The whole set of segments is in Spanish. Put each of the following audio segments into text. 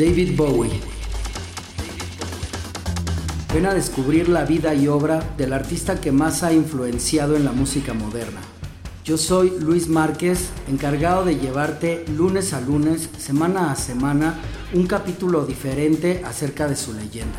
David Bowie. Ven a descubrir la vida y obra del artista que más ha influenciado en la música moderna. Yo soy Luis Márquez, encargado de llevarte lunes a lunes, semana a semana, un capítulo diferente acerca de su leyenda.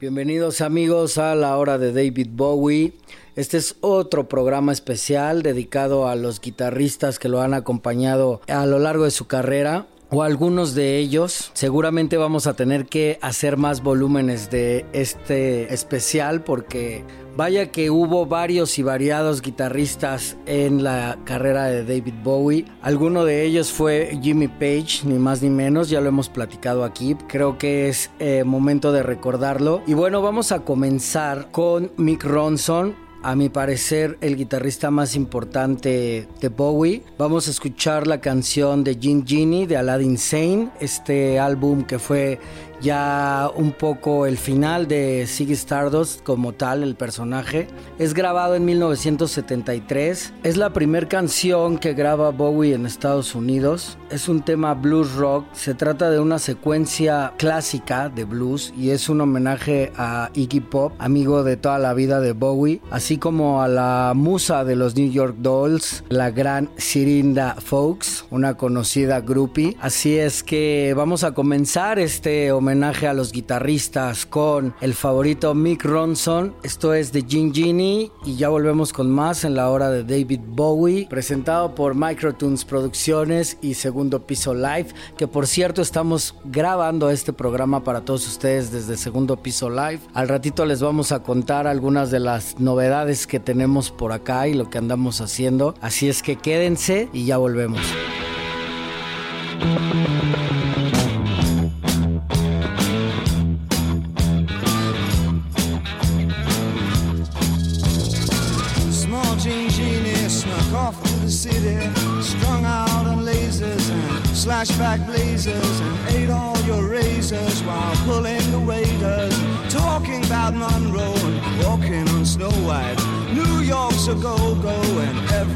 Bienvenidos amigos a la hora de David Bowie. Este es otro programa especial dedicado a los guitarristas que lo han acompañado a lo largo de su carrera o algunos de ellos. Seguramente vamos a tener que hacer más volúmenes de este especial porque vaya que hubo varios y variados guitarristas en la carrera de David Bowie. Alguno de ellos fue Jimmy Page, ni más ni menos, ya lo hemos platicado aquí. Creo que es eh, momento de recordarlo. Y bueno, vamos a comenzar con Mick Ronson, a mi parecer el guitarrista más importante de Bowie. Vamos a escuchar la canción de Gin Genie de Aladdin Sane, este álbum que fue ya un poco el final de Ziggy Stardust como tal, el personaje. Es grabado en 1973. Es la primera canción que graba Bowie en Estados Unidos. Es un tema blues rock. Se trata de una secuencia clásica de blues y es un homenaje a Iggy Pop, amigo de toda la vida de Bowie, así como a la musa de los New York Dolls, la gran Sirinda Fox, una conocida groupie. Así es que vamos a comenzar este homenaje homenaje a los guitarristas con el favorito Mick Ronson. Esto es de Gin Genie y ya volvemos con más en la hora de David Bowie, presentado por Microtunes Producciones y Segundo Piso Live, que por cierto estamos grabando este programa para todos ustedes desde Segundo Piso Live. Al ratito les vamos a contar algunas de las novedades que tenemos por acá y lo que andamos haciendo. Así es que quédense y ya volvemos.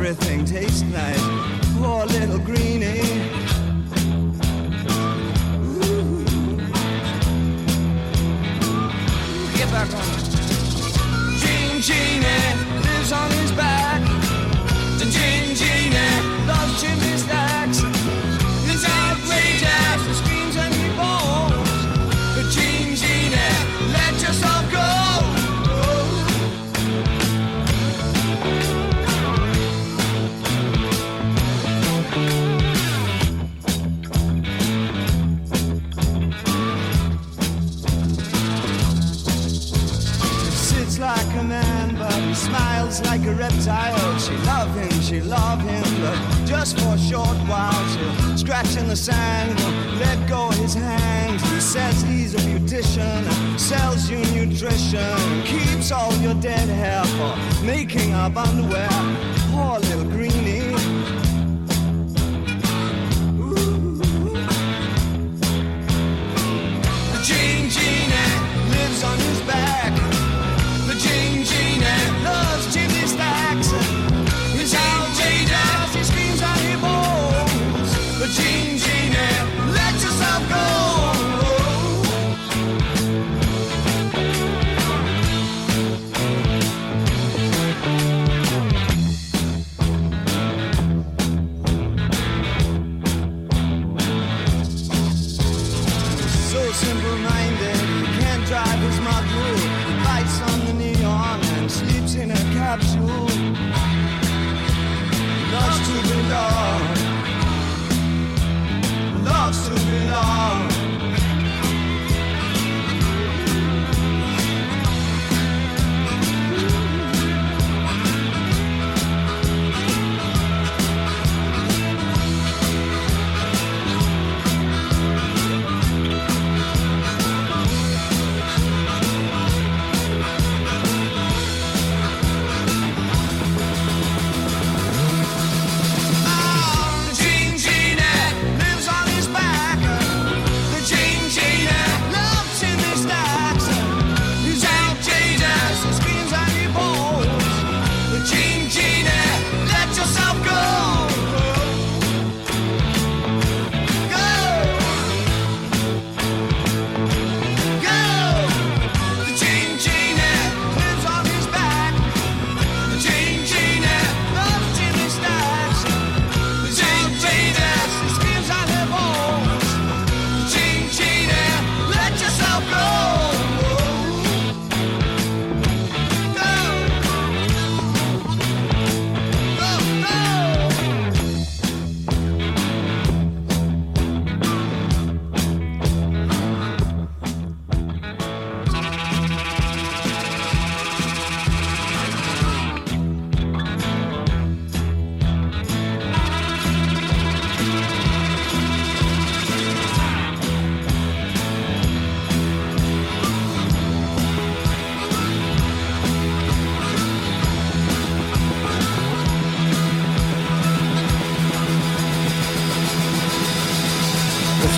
Everything tastes nice. Poor little greenie. Love him, but just for a short while. She'll scratch in the sand, let go his hand. He says he's a beautician, sells you nutrition, keeps all your dead hair for making up underwear.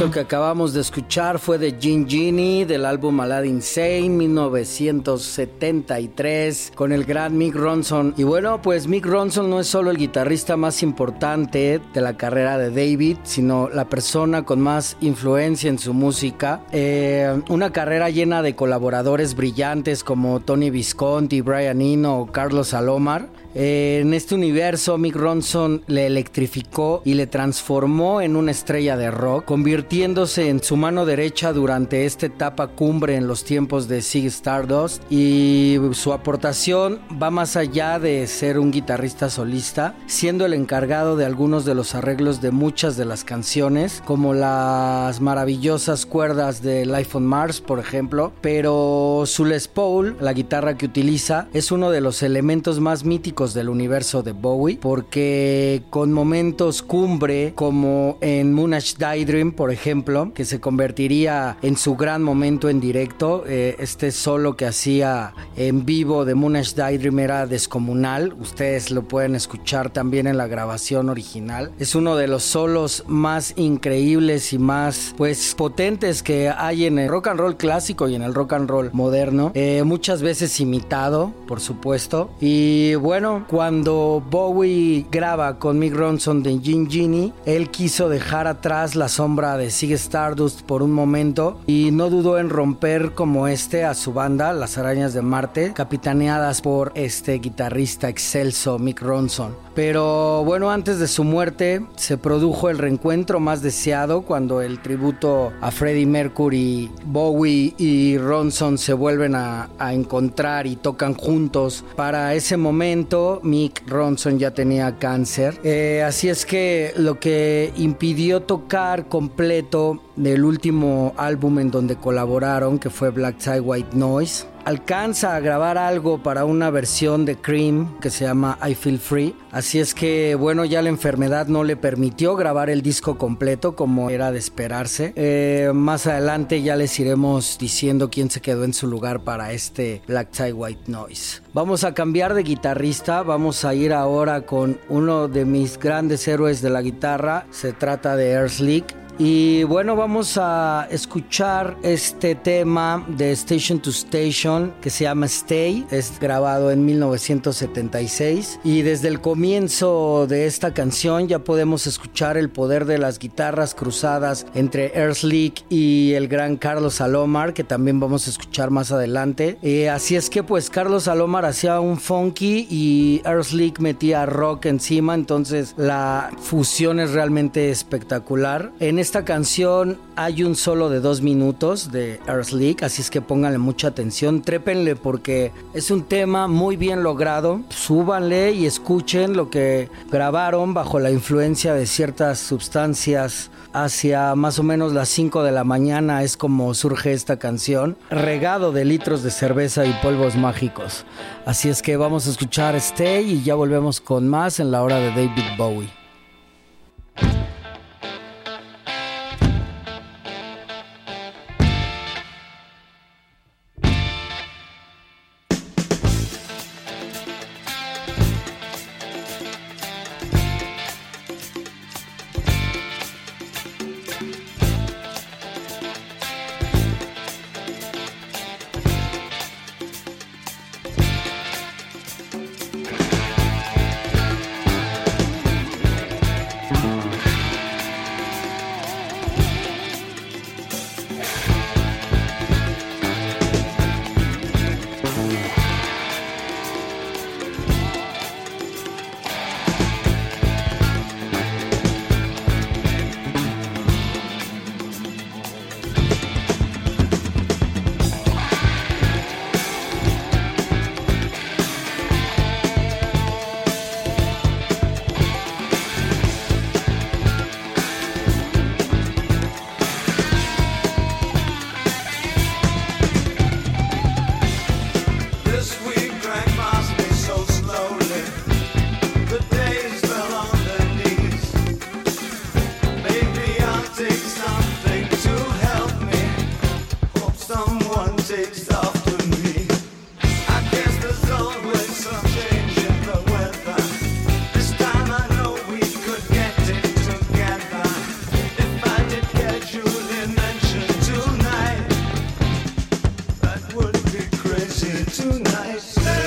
Eso que acabamos de escuchar fue de Gin Genie del álbum Aladdin Insane 1973 con el gran Mick Ronson. Y bueno, pues Mick Ronson no es solo el guitarrista más importante de la carrera de David, sino la persona con más influencia en su música. Eh, una carrera llena de colaboradores brillantes como Tony Visconti, Brian Eno o Carlos Salomar. Eh, en este universo, Mick Ronson le electrificó y le transformó en una estrella de rock, convirtiéndose en su mano derecha durante esta etapa cumbre en los tiempos de Sig Stardust. Y su aportación va más allá de ser un guitarrista solista, siendo el encargado de algunos de los arreglos de muchas de las canciones, como las maravillosas cuerdas de Life on Mars, por ejemplo. Pero su Les Paul, la guitarra que utiliza, es uno de los elementos más míticos del universo de Bowie, porque con momentos cumbre como en Moonage Daydream, por ejemplo, que se convertiría en su gran momento en directo, eh, este solo que hacía en vivo de Moonage Daydream era descomunal, ustedes lo pueden escuchar también en la grabación original, es uno de los solos más increíbles y más pues potentes que hay en el rock and roll clásico y en el rock and roll moderno, eh, muchas veces imitado, por supuesto, y bueno, cuando Bowie graba con Mick Ronson de Gin Genie, él quiso dejar atrás la sombra de Sig Stardust por un momento y no dudó en romper como este a su banda, Las Arañas de Marte, capitaneadas por este guitarrista excelso Mick Ronson. Pero bueno, antes de su muerte se produjo el reencuentro más deseado cuando el tributo a Freddie Mercury, Bowie y Ronson se vuelven a, encontrar y tocan juntos. Para ese momento Mick Ronson ya tenía cáncer. Eh, así es que lo que impidió tocar completo del último álbum en donde colaboraron, que fue Black Tie White Noise, alcanza a grabar algo para una versión de Cream que se llama I Feel Free. Así es que, bueno, ya la enfermedad no le permitió grabar el disco completo como era de esperarse. Eh, más adelante ya les iremos diciendo quién se quedó en su lugar para este Black Tie White Noise. Vamos a cambiar de guitarrista, vamos a ir ahora con uno de mis grandes héroes de la guitarra. Se trata de Air Slick. Y bueno, vamos a escuchar este tema de Station to Station que se llama Stay. Es grabado en 1976. Y desde el comienzo de esta canción ya podemos escuchar el poder de las guitarras cruzadas entre Earthlick y el gran Carlos Salomar, que también vamos a escuchar más adelante. Eh, así es que pues Carlos Salomar hacía un funky y Earthlick metía rock encima. Entonces la fusión es realmente espectacular. En esta canción hay un solo de dos minutos de Earth League, así es que pónganle mucha atención, trépenle porque es un tema muy bien logrado. Súbanle y escuchen lo que grabaron bajo la influencia de ciertas sustancias hacia más o menos las 5 de la mañana es como surge esta canción, regado de litros de cerveza y polvos mágicos. Así es que vamos a escuchar Stay y ya volvemos con más en la hora de David Bowie. tonight.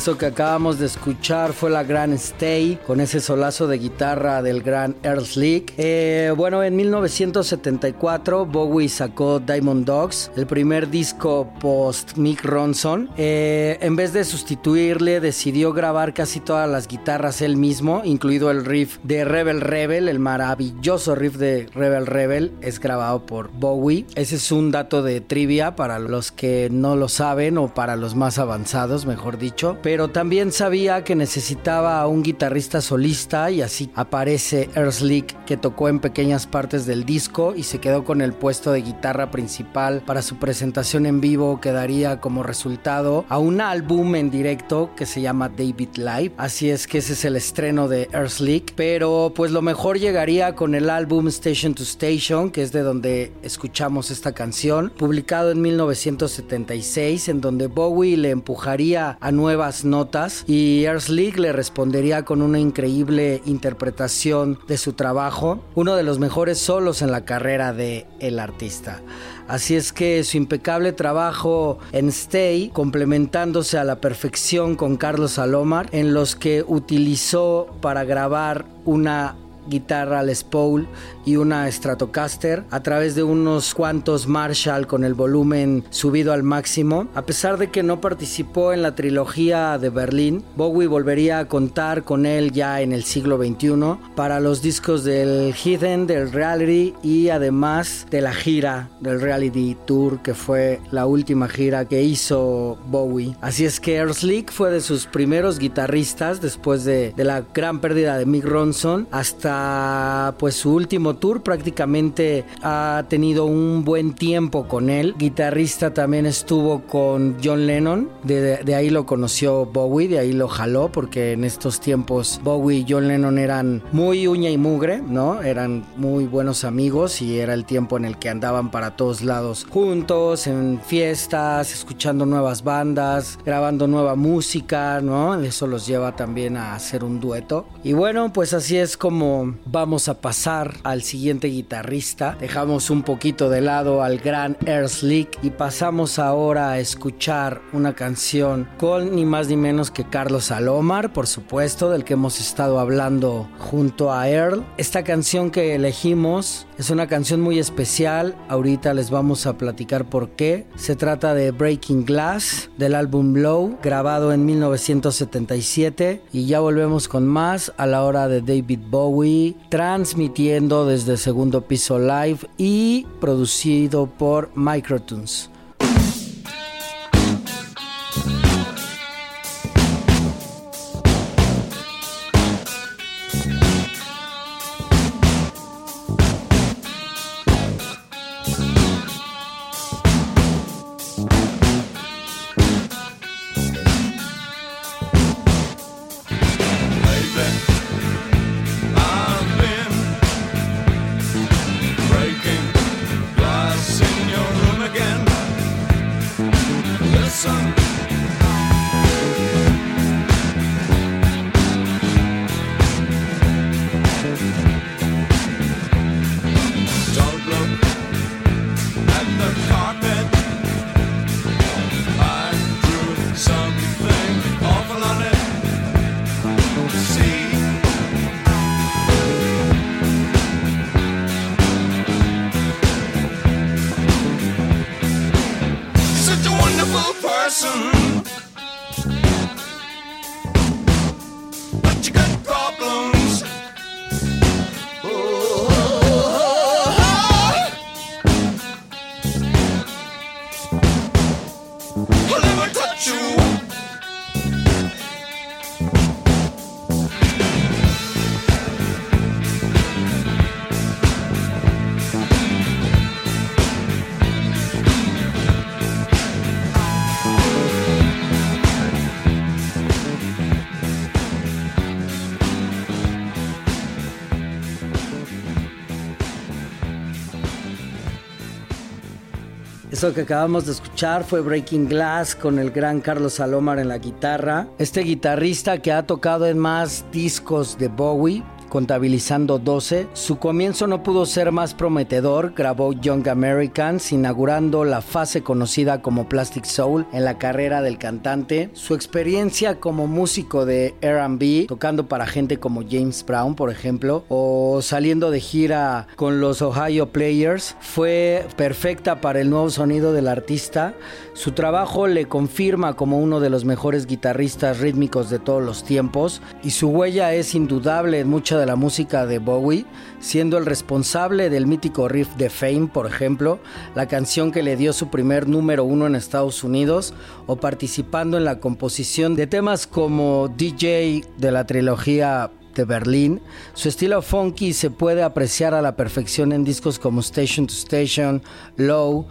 Eso que acabamos de escuchar fue la gran Stay con ese solazo de guitarra del gran Slick. Eh, bueno, en 1974 Bowie sacó Diamond Dogs, el primer disco post Mick Ronson. Eh, en vez de sustituirle, decidió grabar casi todas las guitarras él mismo, incluido el riff de Rebel Rebel, el maravilloso riff de Rebel Rebel, es grabado por Bowie. Ese es un dato de trivia para los que no lo saben o para los más avanzados, mejor dicho también sabía que necesitaba a un guitarrista solista y así aparece Earthlick que tocó en pequeñas partes del disco y se quedó con el puesto de guitarra principal para su presentación en vivo que daría como resultado a un álbum en directo que se llama David Live. Así es que ese es el estreno de Earthlick, pero pues lo mejor llegaría con el álbum Station to Station, que es de donde escuchamos esta canción, publicado en 1976 en donde Bowie le empujaría a nuevas notas y League le respondería con una increíble interpretación de su trabajo, uno de los mejores solos en la carrera de el artista. Así es que su impecable trabajo en Stay, complementándose a la perfección con Carlos Salomar, en los que utilizó para grabar una guitarra Les Paul y una Stratocaster a través de unos cuantos Marshall con el volumen subido al máximo. A pesar de que no participó en la trilogía de Berlín, Bowie volvería a contar con él ya en el siglo XXI para los discos del Hidden, del Reality y además de la gira del Reality Tour que fue la última gira que hizo Bowie. Así es que Earthlick fue de sus primeros guitarristas después de, de la gran pérdida de Mick Ronson hasta pues su último tour prácticamente ha tenido un buen tiempo con él. Guitarrista también estuvo con John Lennon, de, ahí lo conoció Bowie, de ahí lo jaló porque en estos tiempos Bowie y John Lennon eran muy uña y mugre, ¿no? Eran muy buenos amigos y era el tiempo en el que andaban para todos lados juntos, en fiestas, escuchando nuevas bandas, grabando nueva música, ¿no? Eso los lleva también a hacer un dueto. Y bueno, pues así es como vamos a pasar al siguiente guitarrista. Dejamos un poquito de lado al gran Slick y pasamos ahora a escuchar una canción con ni más ni menos que Carlos Salomar, por supuesto, del que hemos estado hablando junto a Earl. Esta canción que elegimos es una canción muy especial. Ahorita les vamos a platicar por qué. Se trata de Breaking Glass del álbum Blow, grabado en 1977 y ya volvemos con más a la hora de David Bowie transmitiendo desde segundo piso live y producido por Microtunes. Que acabamos de escuchar fue Breaking Glass con el gran Carlos Salomar en la guitarra. Este guitarrista que ha tocado en más discos de Bowie, contabilizando 12. Su comienzo no pudo ser más prometedor, grabó Young Americans, inaugurando la fase conocida como Plastic Soul en la carrera del cantante. Su experiencia como músico de RB, tocando para gente como James Brown, por ejemplo, o saliendo de gira con los Ohio Players, fue perfecta para el nuevo sonido del artista. Su trabajo le confirma como uno de los mejores guitarristas rítmicos de todos los tiempos y su huella es indudable en mucha de la música de Bowie, siendo el responsable del mítico riff de Fame, por ejemplo, la canción que le dio su primer número uno en Estados Unidos, o participando en la composición de temas como DJ de la trilogía de Berlín. Su estilo funky se puede apreciar a la perfección en discos como Station to Station, Low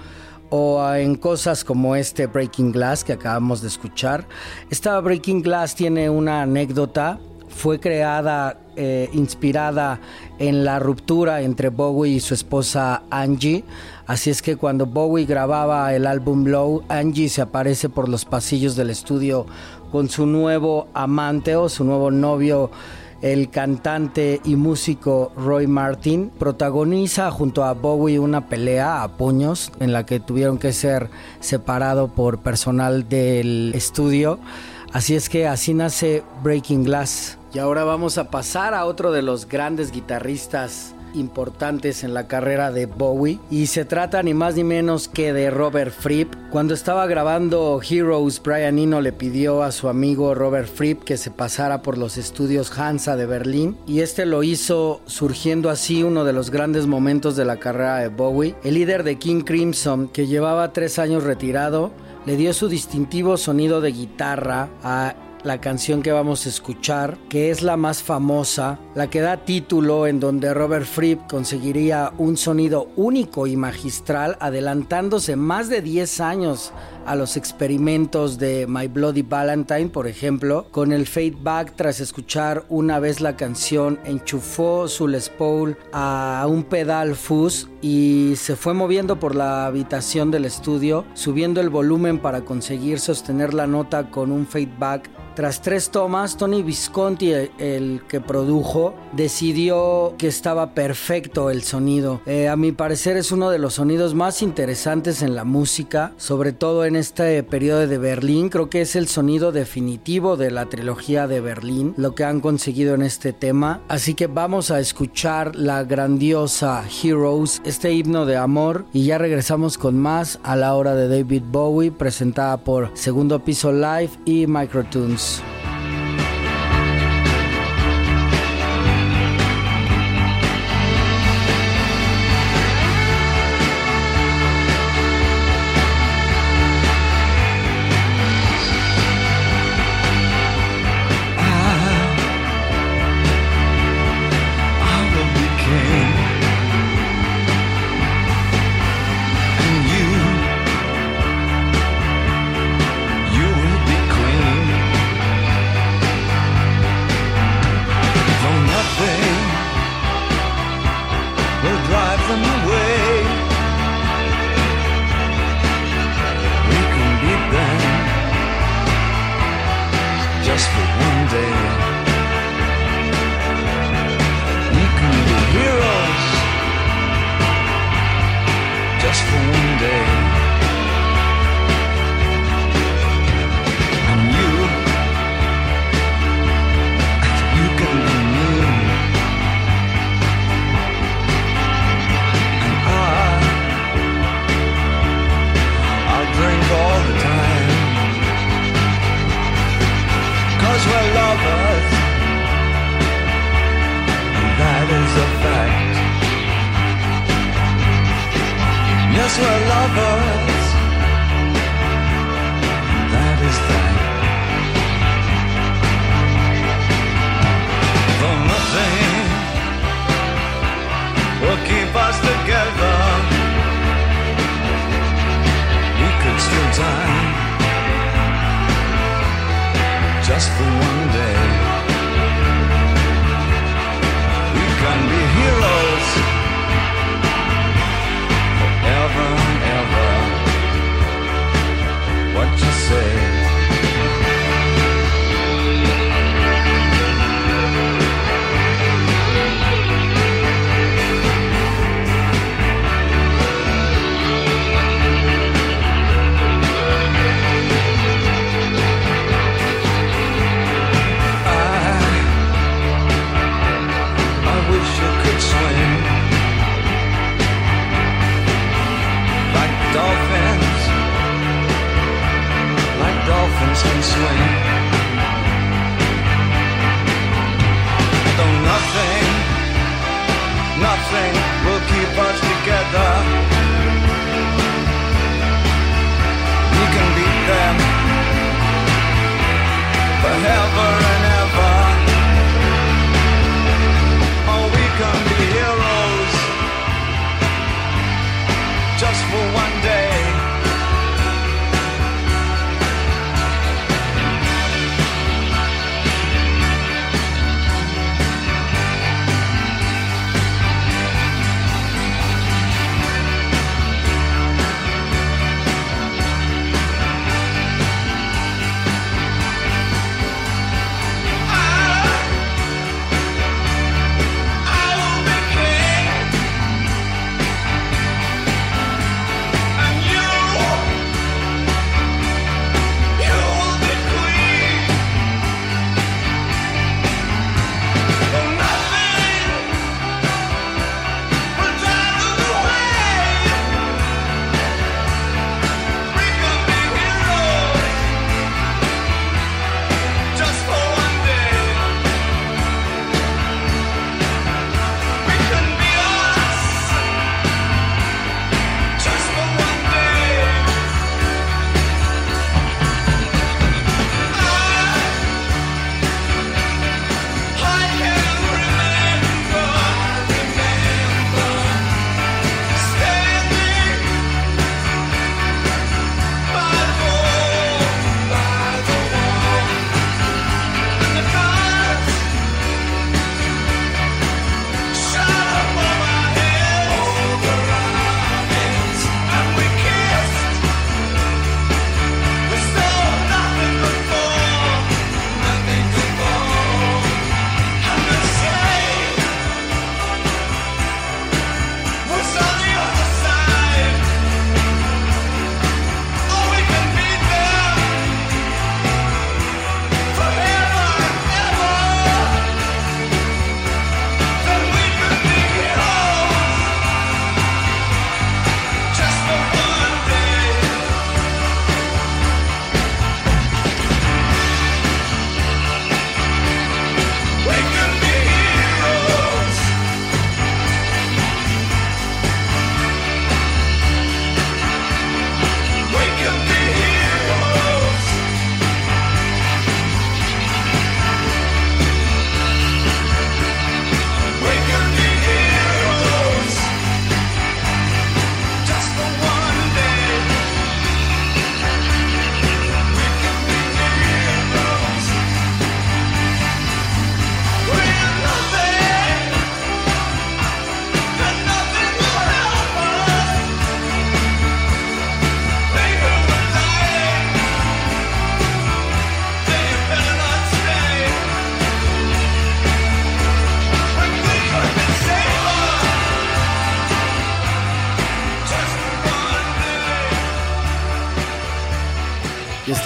o en cosas como este Breaking Glass que acabamos de escuchar. Esta Breaking Glass tiene una anécdota fue creada eh, inspirada en la ruptura entre Bowie y su esposa Angie. Así es que cuando Bowie grababa el álbum Low, Angie se aparece por los pasillos del estudio con su nuevo amante o su nuevo novio el cantante y músico Roy Martin protagoniza junto a Bowie una pelea a puños en la que tuvieron que ser separado por personal del estudio. Así es que así nace Breaking Glass. Y ahora vamos a pasar a otro de los grandes guitarristas importantes en la carrera de Bowie y se trata ni más ni menos que de Robert Fripp. Cuando estaba grabando Heroes, Brian Eno le pidió a su amigo Robert Fripp que se pasara por los estudios Hansa de Berlín y este lo hizo surgiendo así uno de los grandes momentos de la carrera de Bowie. El líder de King Crimson, que llevaba tres años retirado, le dio su distintivo sonido de guitarra a la canción que vamos a escuchar, que es la más famosa, la que da título en donde Robert Fripp conseguiría un sonido único y magistral, adelantándose más de 10 años a los experimentos de My Bloody Valentine, por ejemplo, con el Fade Back tras escuchar una vez la canción, enchufó su Les Paul a un pedal fuzz y se fue moviendo por la habitación del estudio, subiendo el volumen para conseguir sostener la nota con un Fade Back tras tres tomas, Tony Visconti, el que produjo, decidió que estaba perfecto el sonido. Eh, a mi parecer es uno de los sonidos más interesantes en la música, sobre todo en este periodo de Berlín. Creo que es el sonido definitivo de la trilogía de Berlín, lo que han conseguido en este tema. Así que vamos a escuchar la grandiosa Heroes, este himno de amor, y ya regresamos con más a la hora de David Bowie, presentada por Segundo Piso Live y Microtunes. Peace.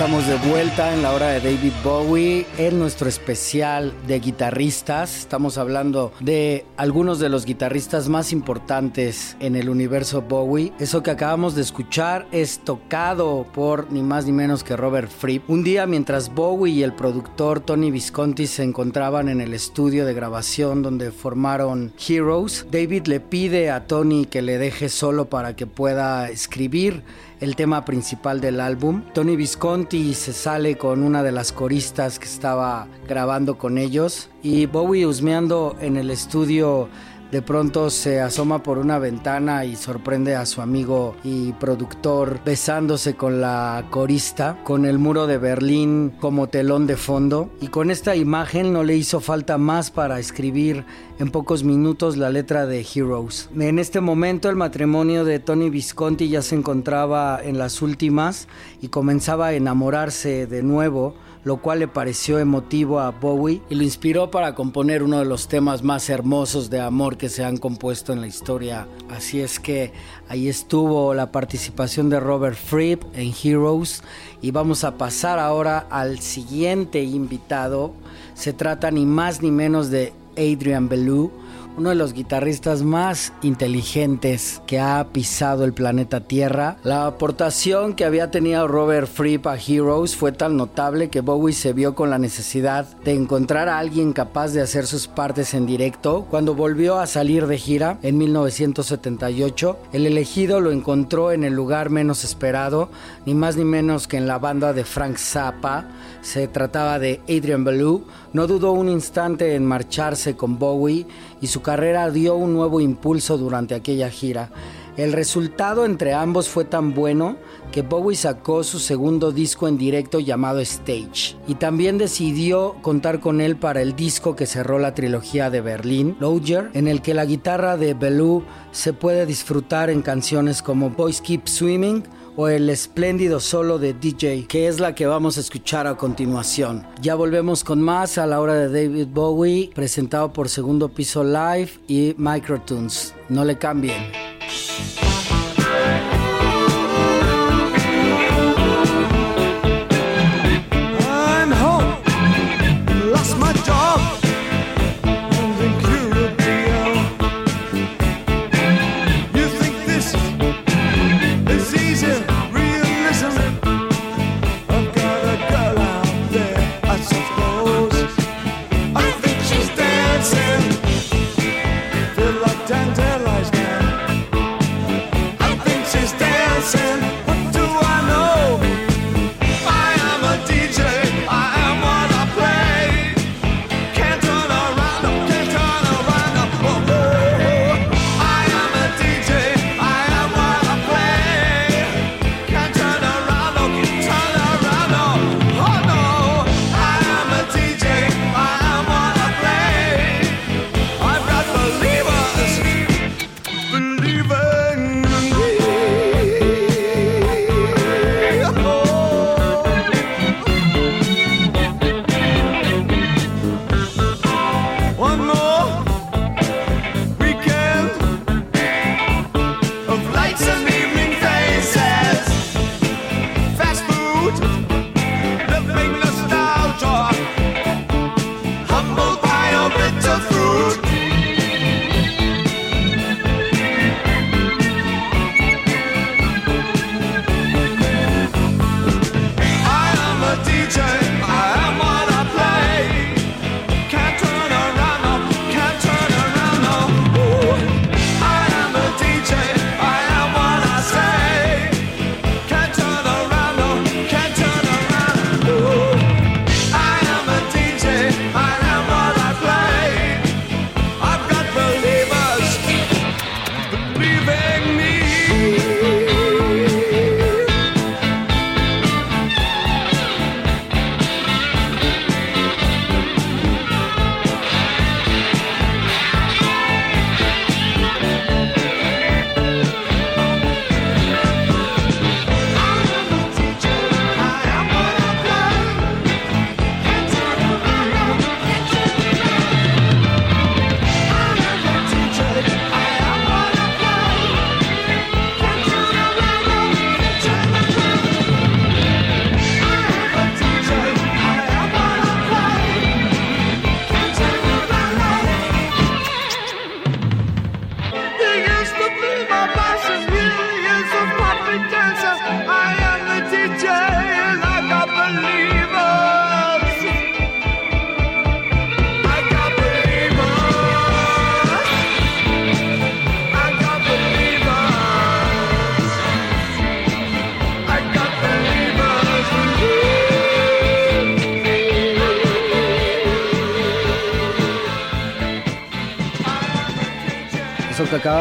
Estamos de vuelta en la hora de David Bowie en nuestro especial de guitarristas. Estamos hablando de algunos de los guitarristas más importantes en el universo Bowie. Eso que acabamos de escuchar es tocado por ni más ni menos que Robert Fripp. Un día mientras Bowie y el productor Tony Visconti se encontraban en el estudio de grabación donde formaron Heroes, David le pide a Tony que le deje solo para que pueda escribir el tema principal del álbum. Tony Visconti se sale con una de las coristas que estaba grabando con ellos y Bowie husmeando en el estudio de pronto se asoma por una ventana y sorprende a su amigo y productor besándose con la corista, con el muro de Berlín como telón de fondo. Y con esta imagen no le hizo falta más para escribir en pocos minutos la letra de Heroes. En este momento el matrimonio de Tony Visconti ya se encontraba en las últimas y comenzaba a enamorarse de nuevo lo cual le pareció emotivo a Bowie y lo inspiró para componer uno de los temas más hermosos de amor que se han compuesto en la historia. Así es que ahí estuvo la participación de Robert Fripp en Heroes y vamos a pasar ahora al siguiente invitado. Se trata ni más ni menos de Adrian Belew, uno de los guitarristas más inteligentes que ha pisado el planeta Tierra. La aportación que había tenido Robert Fripp a Heroes fue tan notable que Bowie se vio con la necesidad de encontrar a alguien capaz de hacer sus partes en directo. Cuando volvió a salir de gira en 1978, el elegido lo encontró en el lugar menos esperado, ni más ni menos que en la banda de Frank Zappa. Se trataba de Adrian Belew. No dudó un instante en marcharse con Bowie y su carrera dio un nuevo impulso durante aquella gira. El resultado entre ambos fue tan bueno que Bowie sacó su segundo disco en directo llamado Stage y también decidió contar con él para el disco que cerró la trilogía de Berlín, Lodger, en el que la guitarra de Bellew se puede disfrutar en canciones como Boys Keep Swimming o el espléndido solo de DJ, que es la que vamos a escuchar a continuación. Ya volvemos con más a la hora de David Bowie, presentado por Segundo Piso Live y Microtunes. No le cambien.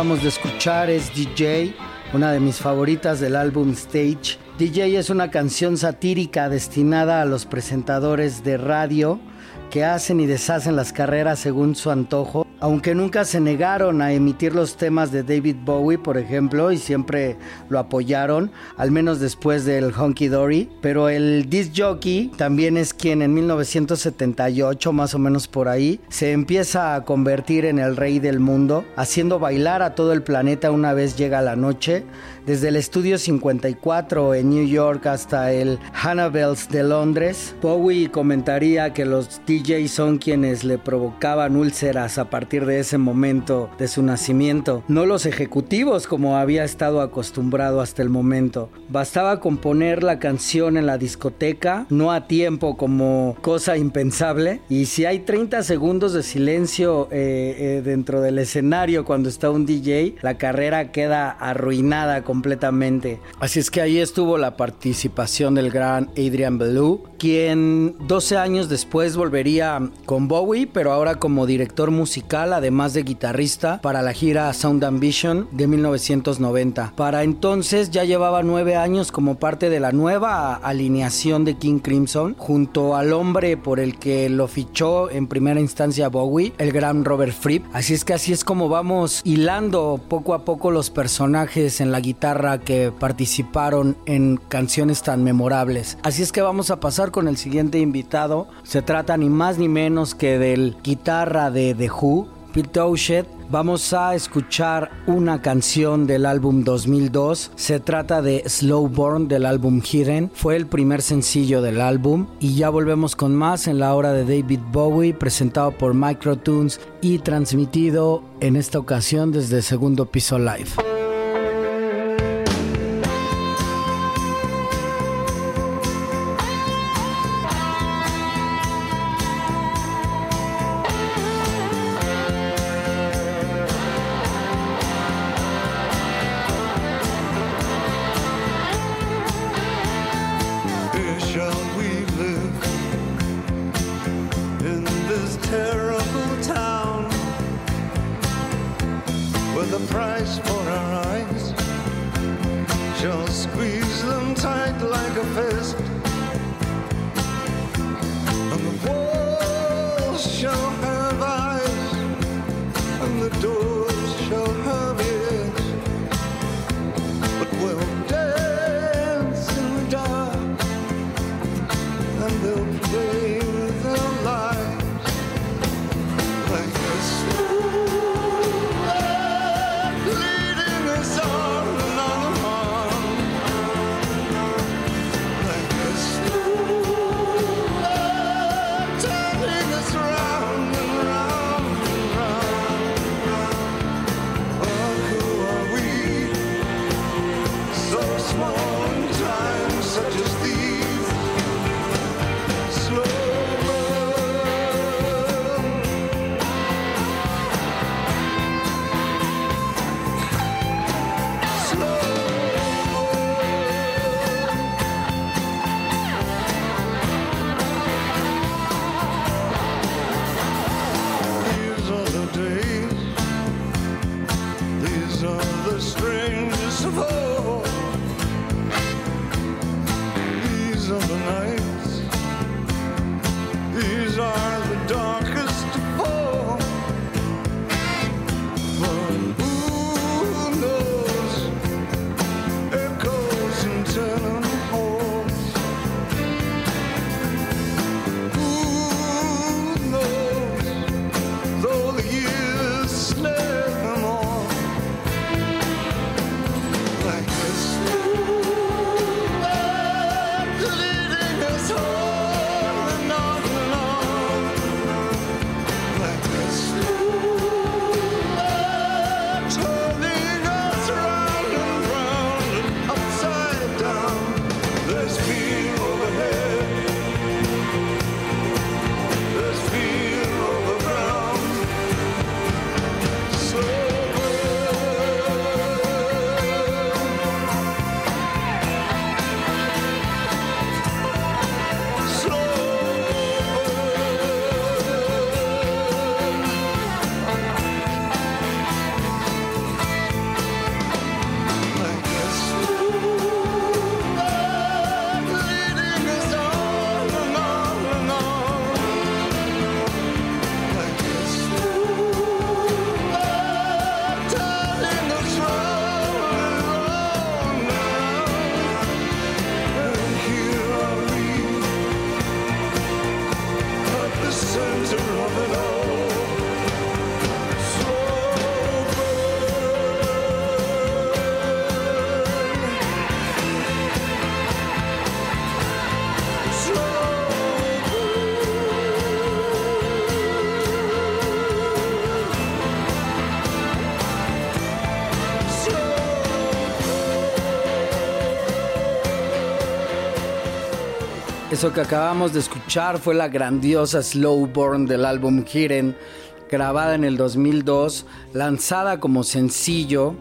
De escuchar es DJ, una de mis favoritas del álbum Stage. DJ es una canción satírica destinada a los presentadores de radio que hacen y deshacen las carreras según su antojo aunque nunca se negaron a emitir los temas de David Bowie, por ejemplo, y siempre lo apoyaron, al menos después del Honky Dory, pero el disc jockey también es quien en 1978, más o menos por ahí, se empieza a convertir en el rey del mundo, haciendo bailar a todo el planeta una vez llega la noche, desde el estudio 54 en New York hasta el Hannibals de Londres. Bowie comentaría que los DJs son quienes le provocaban úlceras a partir partir de ese momento de su nacimiento, no los ejecutivos como había estado acostumbrado hasta el momento. Bastaba componer la canción en la discoteca, no a tiempo como cosa impensable, y si hay 30 segundos de silencio eh, eh, dentro del escenario cuando está un DJ, la carrera queda arruinada completamente. Así es que ahí estuvo la participación del gran Adrian Belew, quien 12 años después volvería con Bowie, pero ahora como director musical, además de guitarrista, para la gira Sound Ambition de 1990. Para entonces ya llevaba nueve años como parte de la nueva alineación de King Crimson, junto al hombre por el que lo fichó en primera instancia Bowie, el gran Robert Fripp. Así es que así es como vamos hilando poco a poco los personajes en la guitarra que participaron en canciones tan memorables. Así es que vamos a pasar con el siguiente invitado. Se trata ni más ni menos que del guitarra de The Who, Phil Townshend. Vamos a escuchar una canción del álbum 2002. Se trata de Slow Burn del álbum Hidden. Fue el primer sencillo del álbum. Y ya volvemos con más en la hora de David Bowie, presentado por Microtunes y transmitido en esta ocasión desde segundo piso live. Eso que acabamos de escuchar fue la grandiosa Slow Burn del álbum Hidden, grabada en el 2002, lanzada como sencillo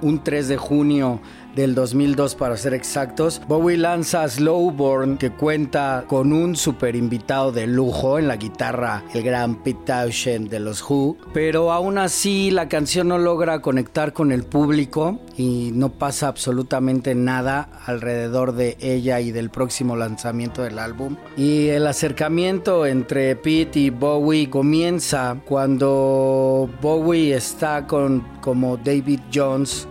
un 3 de junio del 2002 para ser exactos, Bowie lanza Slowborn que cuenta con un super invitado de lujo en la guitarra, el gran Pete Townshend de los Who, pero aún así la canción no logra conectar con el público y no pasa absolutamente nada alrededor de ella y del próximo lanzamiento del álbum. Y el acercamiento entre Pete y Bowie comienza cuando Bowie está con como David Jones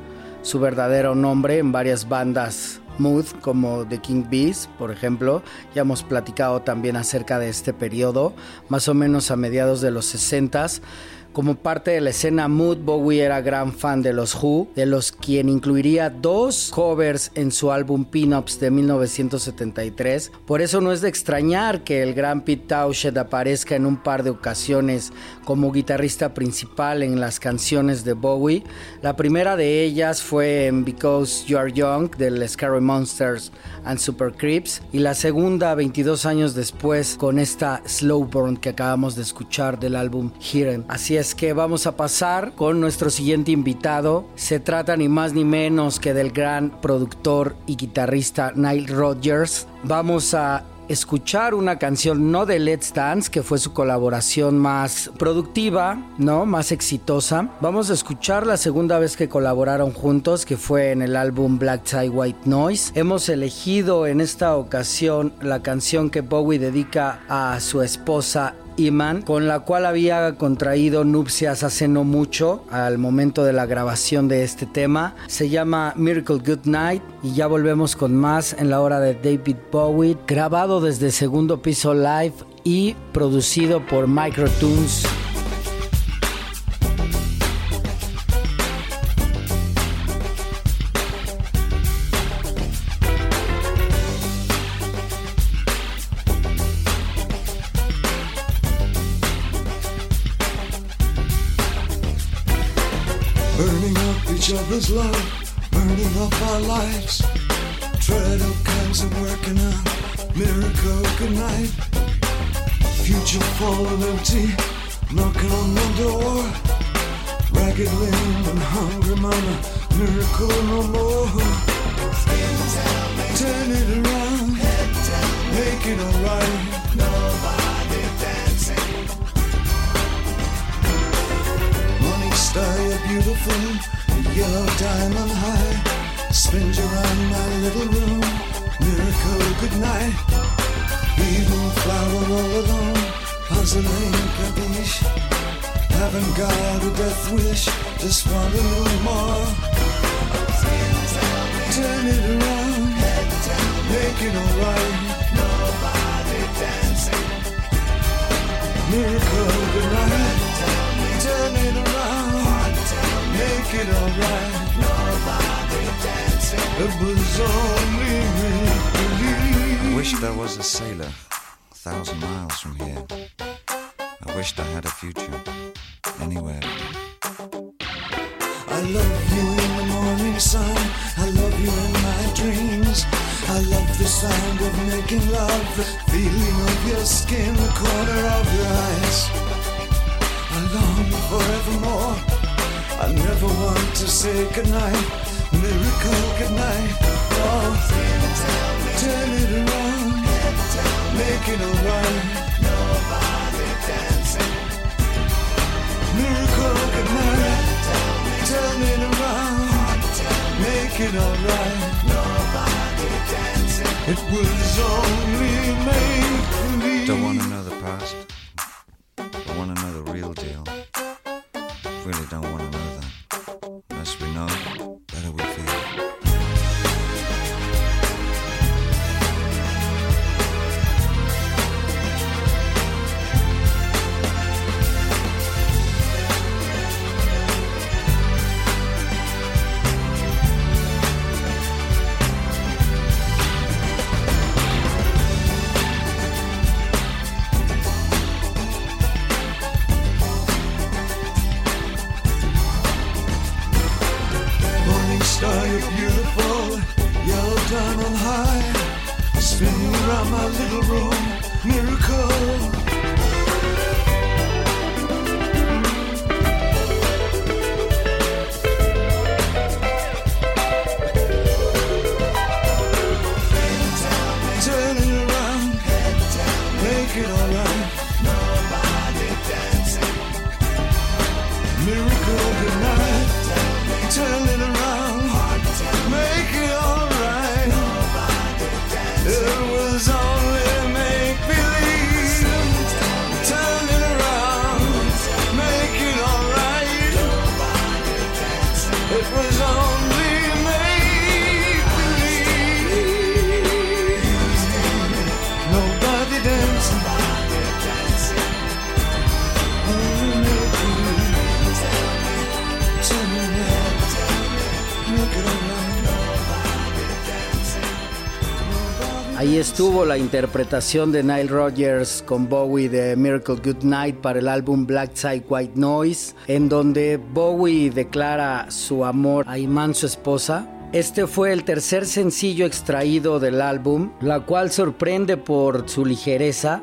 su verdadero nombre en varias bandas mood como The King Bees, por ejemplo. Ya hemos platicado también acerca de este periodo, más o menos a mediados de los 60s. Como parte de la escena Mood, Bowie era gran fan de los Who, de los quien incluiría dos covers en su álbum Pin-Ups de 1973. Por eso no es de extrañar que el gran Pete Townshend aparezca en un par de ocasiones como guitarrista principal en las canciones de Bowie. La primera de ellas fue en Because You Are Young del Scary Monsters and Super Creeps y la segunda 22 años después con esta Slow Burn que acabamos de escuchar del álbum Hidden. Así es que vamos a pasar con nuestro siguiente invitado. Se trata ni más ni menos que del gran productor y guitarrista Nile Rodgers. Vamos a escuchar una canción no de Let's Dance, que fue su colaboración más productiva, ¿no? Más exitosa. Vamos a escuchar la segunda vez que colaboraron juntos, que fue en el álbum Black Tie White Noise. Hemos elegido en esta ocasión la canción que Bowie dedica a su esposa Iman, con la cual había contraído nupcias hace no mucho, al momento de la grabación de este tema. Se llama Miracle Good Night y ya volvemos con más en la hora de David Bowie, grabado desde segundo piso live y producido por Microtunes. Other's love, burning up our lives. Tread up kinds of working a miracle goodnight. Future falling empty, knocking on the door. Ragged limb and hungry mama, miracle no more. Turn it around, make it alright. Nobody dancing. Morning star, you're beautiful yellow diamond high spins around my little room. Miracle, good night. Evening flower all alone, puzzling capiche. Haven't got a death wish, just want a little more. Turn it around, make it alright. Nobody dancing. Miracle, good night. Turn it around make it alright. Nobody dancing. It was only make believe. I wish there was a sailor, a thousand miles from here. I wished I had a future anywhere. I love you in the morning sun. I love you in my dreams. I love the sound of making love, the feeling of your skin, the corner of your eyes. I long forevermore. I never want to say goodnight. Miracle goodnight. Oh, turn it around. Make it alright. Nobody dancing. Miracle goodnight. Turn it around. Make it alright. Nobody dancing. It was only make believe. Don't want the past. La interpretación de Nile Rodgers con Bowie de Miracle Good Night para el álbum Black Side White Noise, en donde Bowie declara su amor a Iman, su esposa. Este fue el tercer sencillo extraído del álbum, la cual sorprende por su ligereza.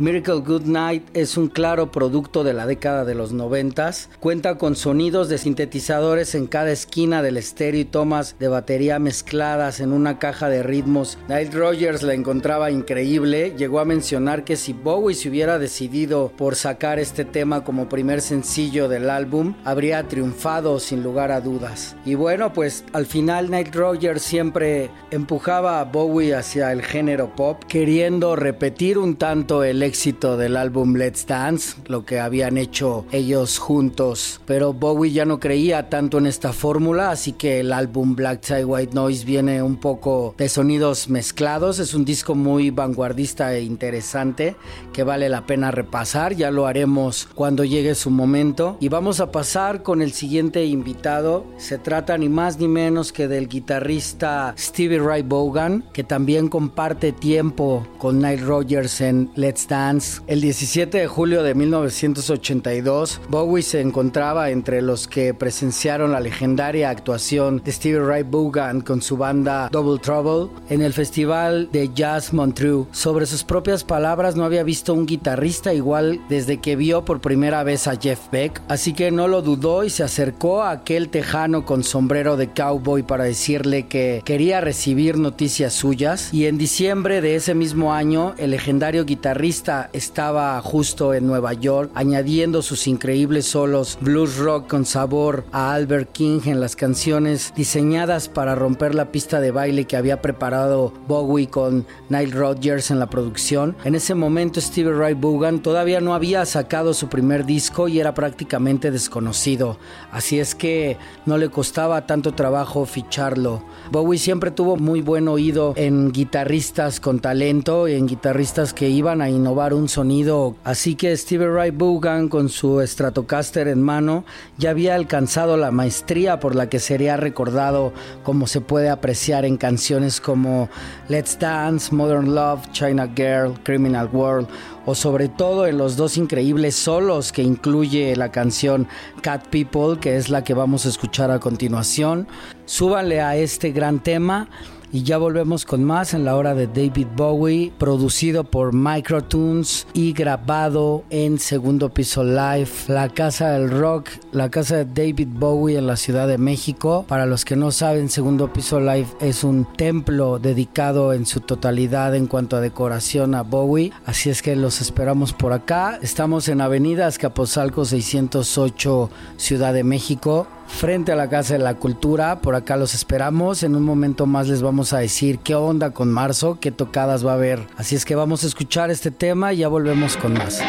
Miracle Good Night es un claro producto de la década de los noventas. Cuenta con sonidos de sintetizadores en cada esquina del estéreo y tomas de batería mezcladas en una caja de ritmos. Nile Rogers la encontraba increíble. Llegó a mencionar que si Bowie se hubiera decidido por sacar este tema como primer sencillo del álbum, habría triunfado sin lugar a dudas. Y bueno, pues al final Nile Rogers siempre empujaba a Bowie hacia el género pop, queriendo repetir un tanto el éxito del álbum Let's Dance, lo que habían hecho ellos juntos. Pero Bowie ya no creía tanto en esta fórmula, así que el álbum Black Tie White Noise viene un poco de sonidos mezclados. Es un disco muy vanguardista e interesante que vale la pena repasar. Ya lo haremos cuando llegue su momento. Y vamos a pasar con el siguiente invitado. Se trata ni más ni menos que del guitarrista Stevie Ray Vaughan, que también comparte tiempo con Nile Rodgers en Let's Dance. El 17 de julio de 1982, Bowie se encontraba entre los que presenciaron la legendaria actuación de Stevie Ray Vaughan con su banda Double Trouble en el Festival de Jazz Montreux. Sobre sus propias palabras, no había visto un guitarrista igual desde que vio por primera vez a Jeff Beck, así que no lo dudó y se acercó a aquel tejano con sombrero de cowboy para decirle que quería recibir noticias suyas. Y en diciembre de ese mismo año, el legendario guitarrista estaba justo en Nueva York, añadiendo sus increíbles solos blues rock con sabor a Albert King en las canciones diseñadas para romper la pista de baile que había preparado Bowie con Nile Rodgers en la producción. En ese momento Stevie Ray Vaughan todavía no había sacado su primer disco y era prácticamente desconocido, así es que no le costaba tanto trabajo ficharlo. Bowie siempre tuvo muy buen oído en guitarristas con talento, en guitarristas que iban a innovar un sonido. Así que Stevie Ray Vaughan con su Stratocaster en mano ya había alcanzado la maestría por la que sería recordado como se puede apreciar en canciones como Let's Dance, Modern Love, China Girl, Criminal World o sobre todo en los dos increíbles solos que incluye la canción Cat People, que es la que vamos a escuchar a continuación. Súbanle a este gran tema. Y ya volvemos con más en la hora de David Bowie, producido por Microtunes y grabado en Segundo Piso Live, la casa del rock, la casa de David Bowie en la Ciudad de México. Para los que no saben, Segundo Piso Live es un templo dedicado en su totalidad en cuanto a decoración a Bowie. Así es que los esperamos por acá. Estamos en Avenida Azcapotzalco 608, Ciudad de México frente a la Casa de la Cultura. Por acá los esperamos. En un momento más les vamos a decir qué onda con marzo, qué tocadas va a haber. Así es que vamos a escuchar este tema y ya volvemos con más.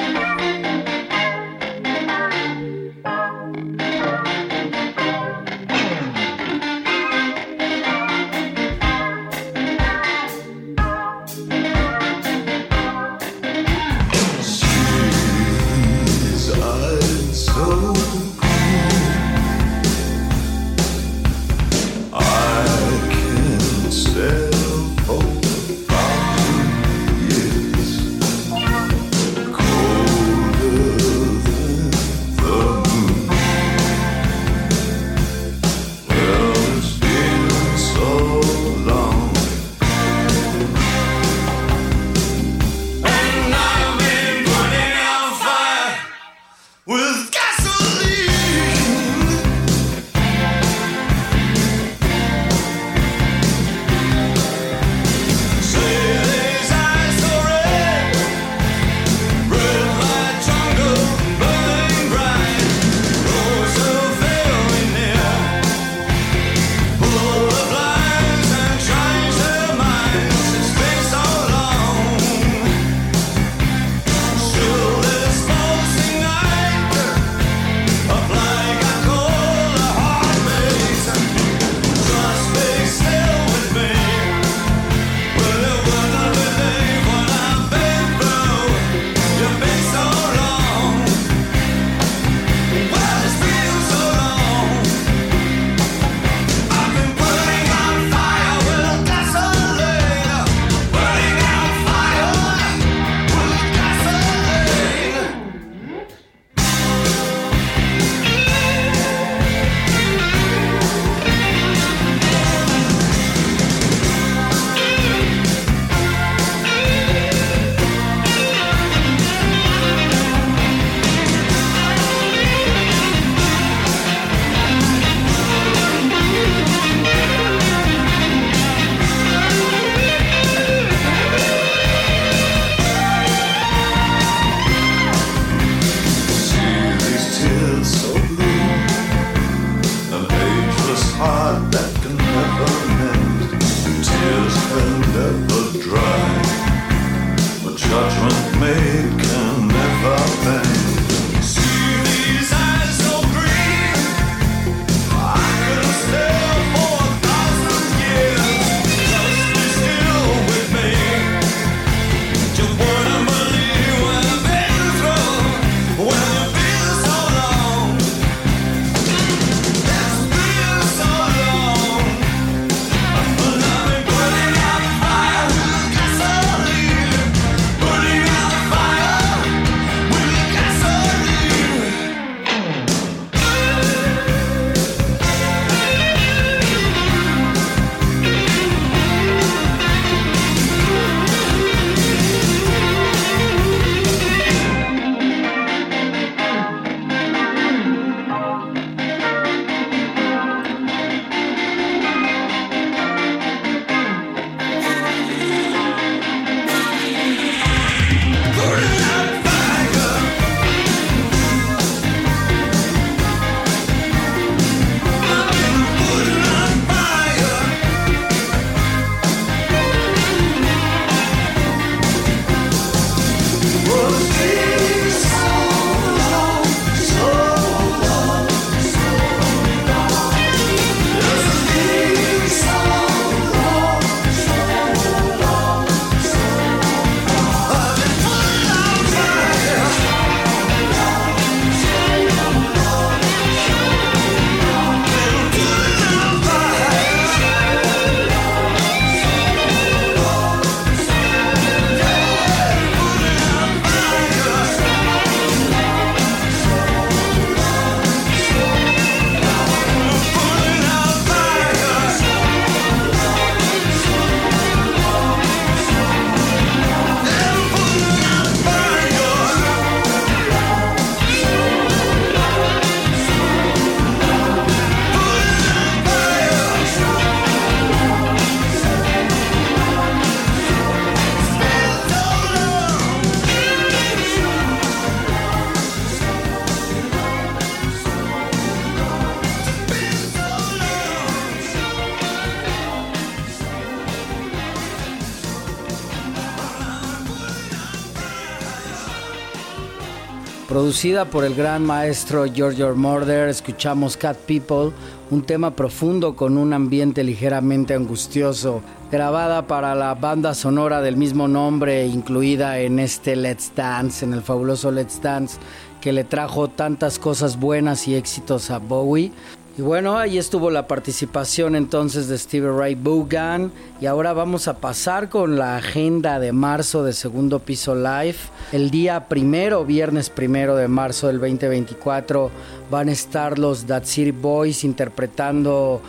Producida por el gran maestro Giorgio Murder, escuchamos Cat People, un tema profundo con un ambiente ligeramente angustioso, grabada para la banda sonora del mismo nombre, incluida en este Let's Dance, en el fabuloso Let's Dance, que le trajo tantas cosas buenas y éxitos a Bowie. Y bueno, ahí estuvo la participación entonces de Stevie Ray Vaughan. Y ahora vamos a pasar con la agenda de marzo de Segundo Piso Live. El día primero, viernes primero de marzo del 2024, van a estar los That City Boys interpretando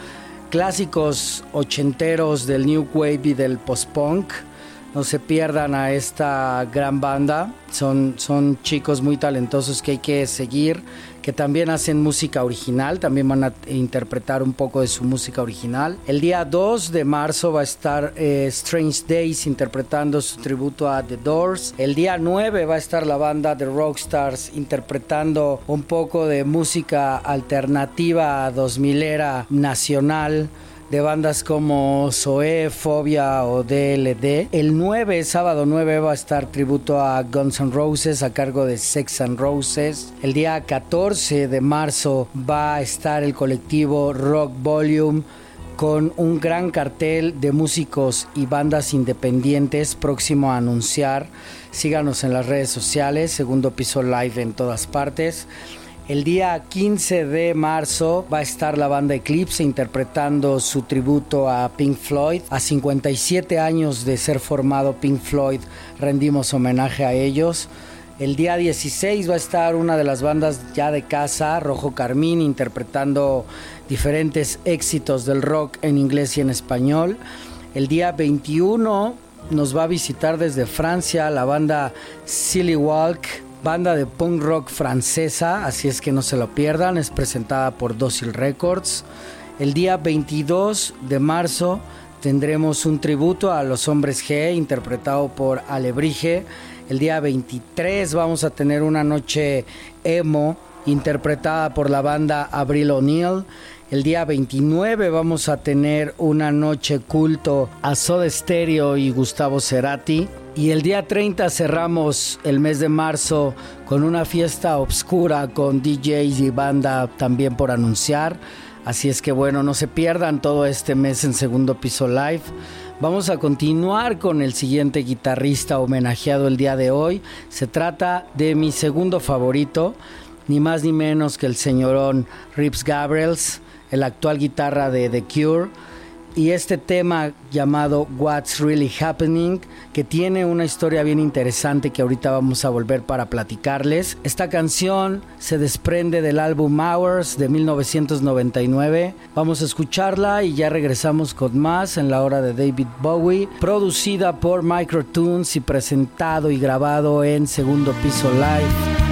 clásicos ochenteros del New Wave y del post-punk. No se pierdan a esta gran banda. Son, son chicos muy talentosos que hay que seguir, que también hacen música original, también van a interpretar un poco de su música original. El día 2 de marzo va a estar eh, Strange Days interpretando su tributo a The Doors. El día 9 va a estar la banda The Rockstars interpretando un poco de música alternativa 2000 era nacional de bandas como Zoe, Fobia o DLD. El 9, sábado 9, va a estar tributo a Guns N' Roses a cargo de Sex and Roses. El día 14 de marzo va a estar el colectivo Rock Volume con un gran cartel de músicos y bandas independientes próximo a anunciar. Síganos en las redes sociales, segundo piso live en todas partes. El día 15 de marzo va a estar la banda Eclipse interpretando su tributo a Pink Floyd. A 57 años de ser formado Pink Floyd, rendimos homenaje a ellos. El día 16 va a estar una de las bandas ya de casa, Rojo Carmín, interpretando diferentes éxitos del rock en inglés y en español. El día 21 nos va a visitar desde Francia la banda Silly Walk, banda de punk rock francesa, así es que no se lo pierdan, es presentada por Docile Records. El día 22 de marzo tendremos un tributo a los hombres G interpretado por Alebrije. El día 23 vamos a tener una noche emo interpretada por la banda Abril O'Neill. El día 29 vamos a tener una noche culto a Soda Stereo y Gustavo Cerati. Y el día 30 cerramos el mes de marzo con una fiesta obscura con DJs y banda también por anunciar. Así es que bueno, no se pierdan todo este mes en Segundo Piso Live. Vamos a continuar con el siguiente guitarrista homenajeado el día de hoy. Se trata de mi segundo favorito, ni más ni menos que el señorón Rips Gabriels el actual guitarra de The Cure, y este tema llamado What's Really Happening, que tiene una historia bien interesante que ahorita vamos a volver para platicarles. Esta canción se desprende del álbum Hours de 1999. Vamos a escucharla y ya regresamos con más en la hora de David Bowie, producida por Microtunes y presentado y grabado en Segundo Piso Live.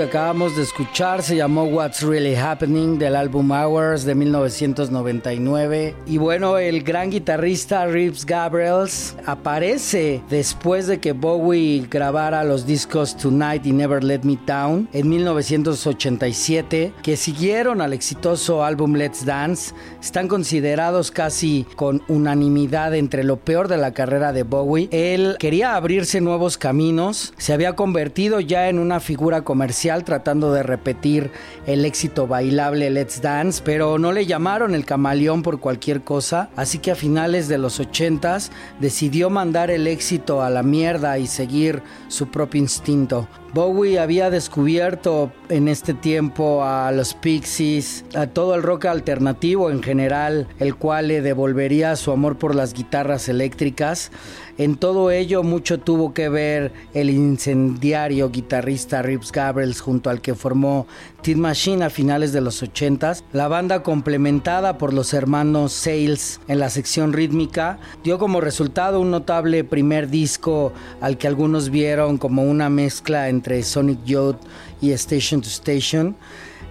Que acabamos de escuchar se llamó What's Really Happening del álbum Hours de 1999. Y bueno, el gran guitarrista Reeves Gabriels aparece después de que Bowie grabara los discos Tonight y Never Let Me Down en 1987, que siguieron al exitoso álbum Let's Dance. Están considerados casi con unanimidad entre lo peor de la carrera de Bowie. Él quería abrirse nuevos caminos, se había convertido ya en una figura comercial tratando de repetir el éxito bailable Let's Dance, pero no le llamaron el camaleón por cualquier cosa, así que a finales de los 80s decidió mandar el éxito a la mierda y seguir su propio instinto. Bowie había descubierto en este tiempo a los Pixies, a todo el rock alternativo en general, el cual le devolvería su amor por las guitarras eléctricas. En todo ello mucho tuvo que ver el incendiario guitarrista Rips Gabriels junto al que formó Tin Machine a finales de los 80s. La banda complementada por los hermanos Sales en la sección rítmica dio como resultado un notable primer disco al que algunos vieron como una mezcla entre Sonic Youth y Station to Station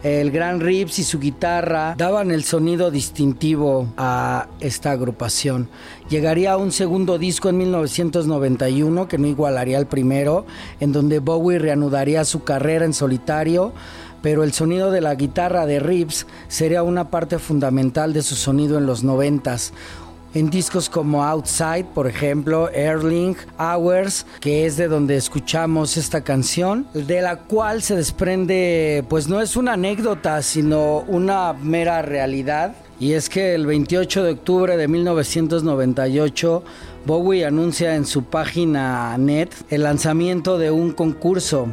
el gran Rips y su guitarra daban el sonido distintivo a esta agrupación. Llegaría un segundo disco en 1991 que no igualaría al primero, en donde Bowie reanudaría su carrera en solitario pero el sonido de la guitarra de Rips sería una parte fundamental de su sonido en los noventas en discos como Outside, por ejemplo, Erling, Hours, que es de donde escuchamos esta canción, de la cual se desprende, pues no es una anécdota, sino una mera realidad. Y es que el 28 de octubre de 1998, Bowie anuncia en su página net el lanzamiento de un concurso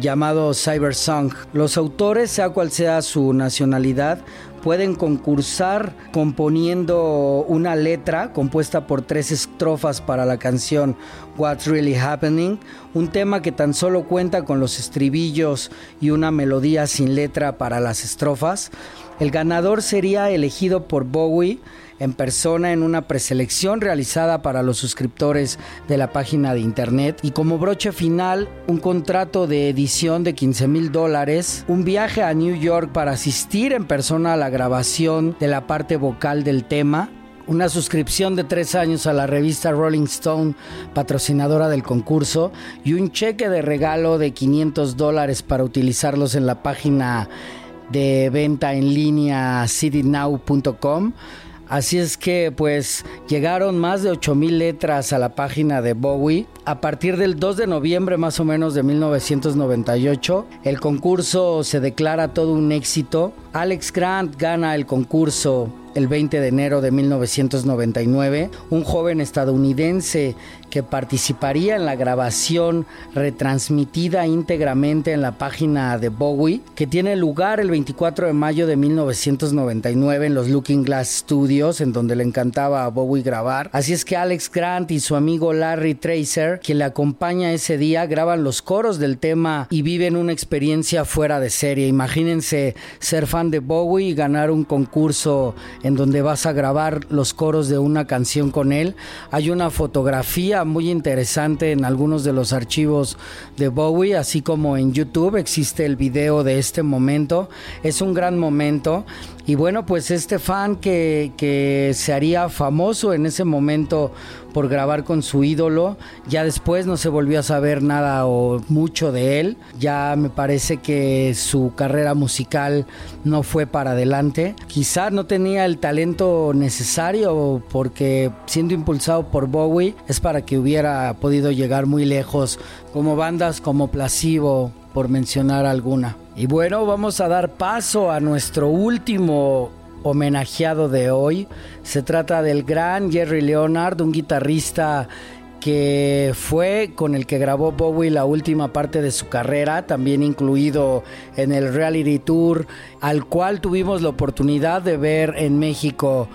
llamado Cybersong. Los autores, sea cual sea su nacionalidad, pueden concursar componiendo una letra compuesta por tres estrofas para la canción What's Really Happening, un tema que tan solo cuenta con los estribillos y una melodía sin letra para las estrofas. El ganador sería elegido por Bowie en persona en una preselección realizada para los suscriptores de la página de internet y como broche final un contrato de edición de 15 mil dólares, un viaje a New York para asistir en persona a la grabación de la parte vocal del tema, una suscripción de tres años a la revista Rolling Stone, patrocinadora del concurso, y un cheque de regalo de 500 dólares para utilizarlos en la página de venta en línea citynow.com. Así es que pues llegaron más de 8000 letras a la página de Bowie. A partir del 2 de noviembre más o menos de 1998, el concurso se declara todo un éxito. Alex Grant gana el concurso el 20 de enero de 1999, un joven estadounidense que participaría en la grabación retransmitida íntegramente en la página de Bowie, que tiene lugar el 24 de mayo de 1999 en los Looking Glass Studios, en donde le encantaba a Bowie grabar. Así es que Alex Grant y su amigo Larry Tracer, quien le acompaña ese día, graban los coros del tema y viven una experiencia fuera de serie. Imagínense ser fan de Bowie y ganar un concurso en donde vas a grabar los coros de una canción con él. Hay una fotografía muy interesante en algunos de los archivos de Bowie, así como en YouTube existe el video de este momento. Es un gran momento y bueno, pues este fan que, que se haría famoso en ese momento por grabar con su ídolo, ya después no se volvió a saber nada o mucho de él. Ya me parece que su carrera musical no fue para adelante. Quizá no tenía el talento necesario porque siendo impulsado por Bowie es para que hubiera podido llegar muy lejos como bandas como Placebo por mencionar alguna. Y bueno, vamos a dar paso a nuestro último homenajeado de hoy. Se trata del gran Jerry Leonard, un guitarrista que fue con el que grabó Bowie la última parte de su carrera, también incluido en el Reality Tour, al cual tuvimos la oportunidad de ver en México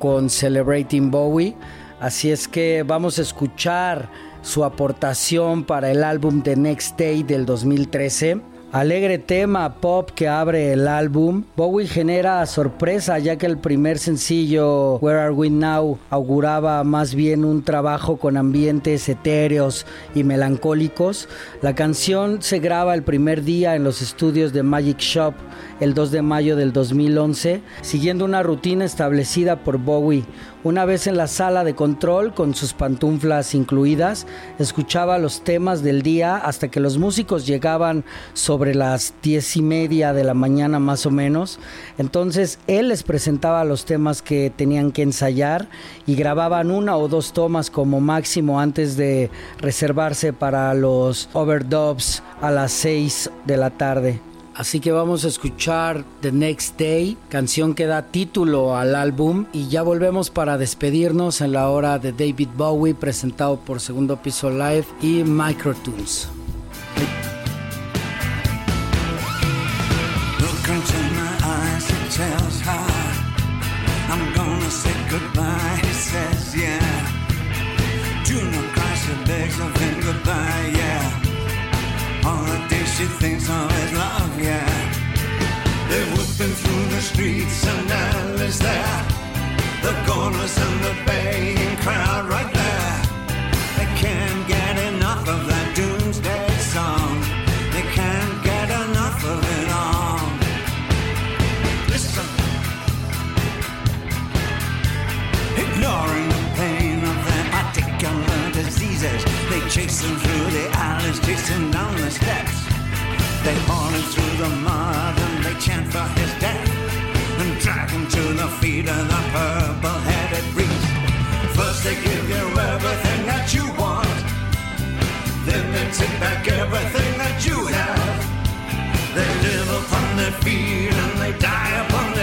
con Celebrating Bowie. Así es que vamos a escuchar su aportación para el álbum The Next Day del 2013. alegre tema pop que abre el álbum, Bowie genera sorpresa ya que el primer sencillo Where Are We Now auguraba más bien un trabajo con ambientes etéreos y melancólicos. La canción se graba el primer día en los estudios de Magic Shop el 2 de mayo del 2011, siguiendo una rutina establecida por Bowie. Una vez en la sala de control, con sus pantuflas incluidas, escuchaba los temas del día hasta que los músicos llegaban sobre las diez y media de la mañana más o menos. Entonces él les presentaba los temas que tenían que ensayar y grababan una o dos tomas como máximo antes de reservarse para los overdubs a las 6 de la tarde. Así que vamos a escuchar The Next Day, canción que da título al álbum y ya volvemos para despedirnos en la hora de David Bowie presentado por Segundo Piso Live y Microtunes. Chasing down the steps. They haul him through the mud and they chant for his death and drag him to the feet of the purple-headed priest. First they give you everything that you want, then they take back everything that you have. They live upon their feet and they die upon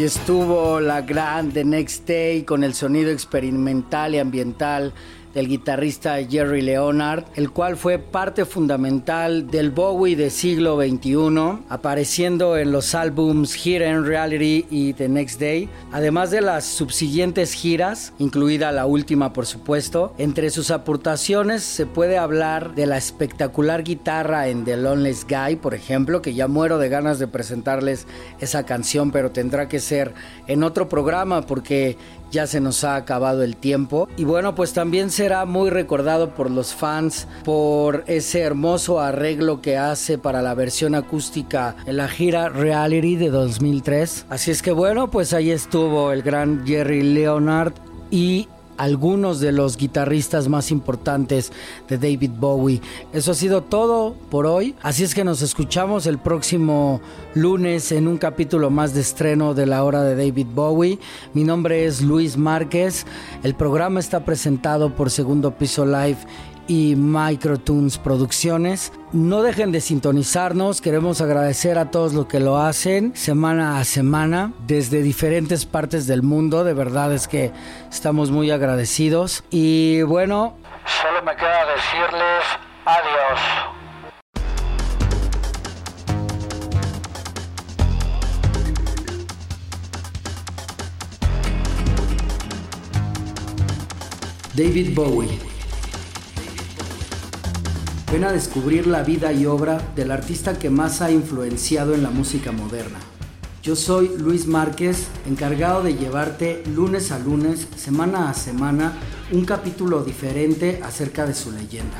Ahí estuvo la gran The Next Day con el sonido experimental y ambiental del guitarrista Jerry Leonard, el cual fue parte fundamental del Bowie del siglo XXI, apareciendo en los álbums Here in Reality y The Next Day, además de las subsiguientes giras, incluida la última por supuesto. Entre sus aportaciones se puede hablar de la espectacular guitarra en The Loneless Guy, por ejemplo, que ya muero de ganas de presentarles esa canción, pero tendrá que ser en otro programa porque ya se nos ha acabado el tiempo. Y bueno, pues también será muy recordado por los fans por ese hermoso arreglo que hace para la versión acústica en la gira Reality de 2003. Así es que bueno, pues ahí estuvo el gran Jerry Leonard y algunos de los guitarristas más importantes de David Bowie. Eso ha sido todo por hoy. Así es que nos escuchamos el próximo lunes en un capítulo más de estreno de la hora de David Bowie. Mi nombre es Luis Márquez. El programa está presentado por Segundo Piso Live y Microtunes Producciones. No dejen de sintonizarnos, queremos agradecer a todos los que lo hacen semana a semana desde diferentes partes del mundo, de verdad es que estamos muy agradecidos y bueno, Solo me queda decirles adiós. David Bowie. Ven a descubrir la vida y obra del artista que más ha influenciado en la música moderna. Yo soy Luis Márquez, encargado de llevarte lunes a lunes, semana a semana, un capítulo diferente acerca de su leyenda.